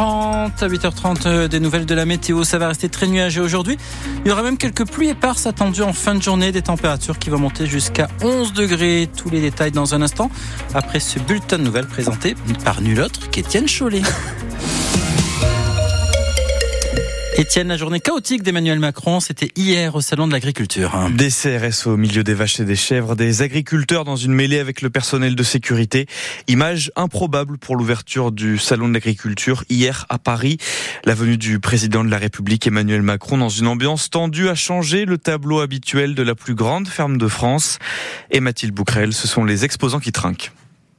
8h30. À 8h30, euh, des nouvelles de la météo. Ça va rester très nuageux aujourd'hui. Il y aura même quelques pluies éparses attendues en fin de journée. Des températures qui vont monter jusqu'à 11 degrés. Tous les détails dans un instant. Après ce bulletin de nouvelles présenté par nul autre qu'Étienne Chollet. Étienne, la journée chaotique d'Emmanuel Macron, c'était hier au Salon de l'Agriculture. Des CRS au milieu des vaches et des chèvres, des agriculteurs dans une mêlée avec le personnel de sécurité. Image improbable pour l'ouverture du Salon de l'Agriculture hier à Paris. La venue du président de la République Emmanuel Macron dans une ambiance tendue a changé le tableau habituel de la plus grande ferme de France. Et Mathilde Bouquerel, ce sont les exposants qui trinquent.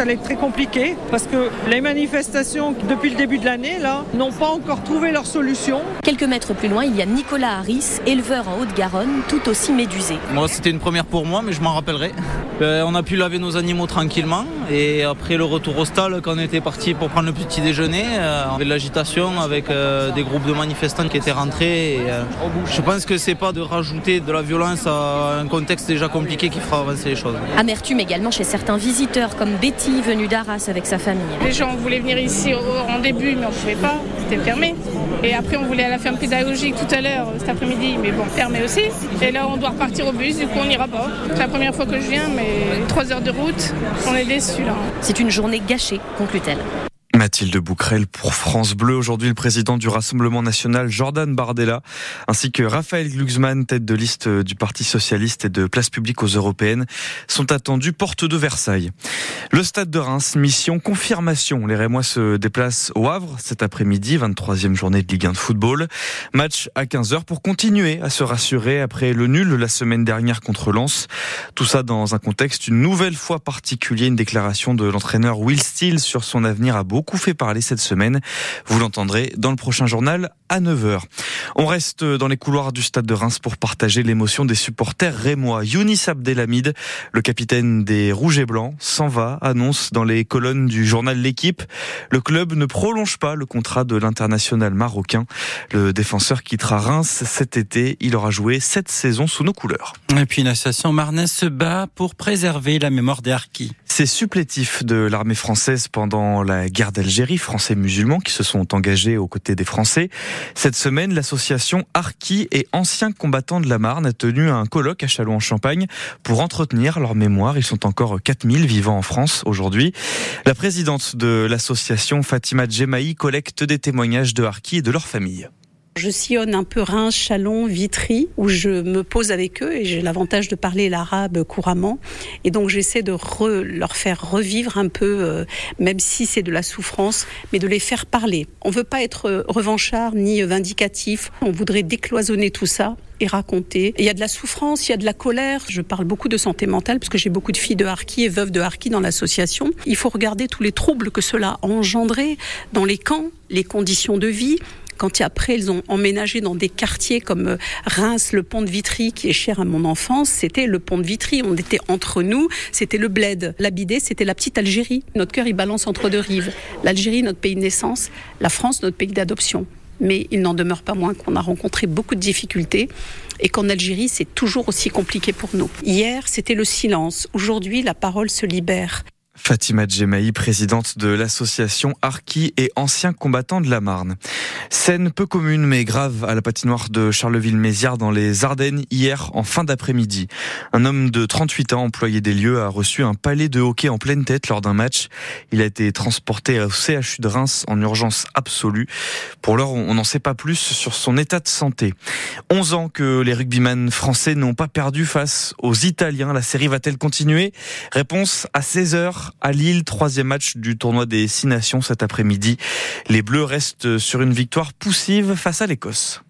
allait être très compliqué parce que les manifestations depuis le début de l'année là n'ont pas encore trouvé leur solution. Quelques mètres plus loin, il y a Nicolas Harris, éleveur en Haute-Garonne, tout aussi médusé. Moi, c'était une première pour moi, mais je m'en rappellerai. Euh, on a pu laver nos animaux tranquillement et après le retour au stade, quand on était parti pour prendre le petit déjeuner, euh, on avait de l'agitation avec euh, des groupes de manifestants qui étaient rentrés. Et, je pense que c'est pas de rajouter de la violence à un contexte déjà compliqué qui fera avancer les choses. Amertume également chez certains visiteurs comme Betty venue d'Arras avec sa famille. Les gens voulaient venir ici en début mais on ne pouvait pas, c'était fermé. Et après on voulait à la ferme pédagogique tout à l'heure cet après-midi mais bon fermé aussi. Et là on doit repartir au bus, du coup on n'ira pas. C'est la première fois que je viens mais trois heures de route, on est déçus là. C'est une journée gâchée, conclut-elle. Mathilde Bouquerel pour France Bleu. Aujourd'hui, le président du Rassemblement national, Jordan Bardella, ainsi que Raphaël Glucksmann, tête de liste du Parti socialiste et de place publique aux européennes, sont attendus porte de Versailles. Le stade de Reims, mission confirmation. Les Rémois se déplacent au Havre cet après-midi, 23e journée de Ligue 1 de football. Match à 15h pour continuer à se rassurer après le nul la semaine dernière contre Lens. Tout ça dans un contexte une nouvelle fois particulier, une déclaration de l'entraîneur Will Steele sur son avenir à beaucoup fait parler cette semaine. Vous l'entendrez dans le prochain journal à 9h. On reste dans les couloirs du stade de Reims pour partager l'émotion des supporters rémois. Younis Abdelhamid, le capitaine des Rouges et Blancs, s'en va, annonce dans les colonnes du journal L'équipe. Le club ne prolonge pas le contrat de l'international marocain. Le défenseur quittera Reims cet été. Il aura joué sept saisons sous nos couleurs. Et puis une association marnaise se bat pour préserver la mémoire des harkis. Ces supplétifs de l'armée française pendant la guerre d'Algérie, français musulmans qui se sont engagés aux côtés des Français. Cette semaine, l'association Harkis et anciens combattants de la Marne a tenu un colloque à Châlons-en-Champagne pour entretenir leur mémoire. Ils sont encore 4000 vivant en France aujourd'hui. La présidente de l'association, Fatima Djemaï, collecte des témoignages de Harkis et de leurs familles. Je sillonne un peu Reims, Chalon, Vitry, où je me pose avec eux et j'ai l'avantage de parler l'arabe couramment. Et donc j'essaie de leur faire revivre un peu, euh, même si c'est de la souffrance, mais de les faire parler. On veut pas être euh, revanchard ni vindicatif. On voudrait décloisonner tout ça et raconter. il y a de la souffrance, il y a de la colère. Je parle beaucoup de santé mentale parce que j'ai beaucoup de filles de harki et veuves de harki dans l'association. Il faut regarder tous les troubles que cela a engendré dans les camps, les conditions de vie, quand après ils ont emménagé dans des quartiers comme euh, Reims, le pont de Vitry, qui est cher à mon enfance, c'était le pont de Vitry. On était entre nous, c'était le bled. L'Abidé, c'était la petite Algérie. Notre cœur, il balance entre deux rives. L'Algérie, notre pays de naissance, la France, notre pays d'adoption. Mais il n'en demeure pas moins qu'on a rencontré beaucoup de difficultés et qu'en Algérie, c'est toujours aussi compliqué pour nous. Hier, c'était le silence. Aujourd'hui, la parole se libère. Fatima Djemaï, présidente de l'association Arki et ancien combattant de la Marne. Scène peu commune mais grave à la patinoire de Charleville-Mézières dans les Ardennes hier en fin d'après-midi. Un homme de 38 ans, employé des lieux, a reçu un palais de hockey en pleine tête lors d'un match. Il a été transporté au CHU de Reims en urgence absolue. Pour l'heure, on n'en sait pas plus sur son état de santé. 11 ans que les rugbyman français n'ont pas perdu face aux Italiens. La série va-t-elle continuer? Réponse à 16 à Lille, troisième match du tournoi des Six Nations cet après-midi. Les Bleus restent sur une victoire poussive face à l'Écosse.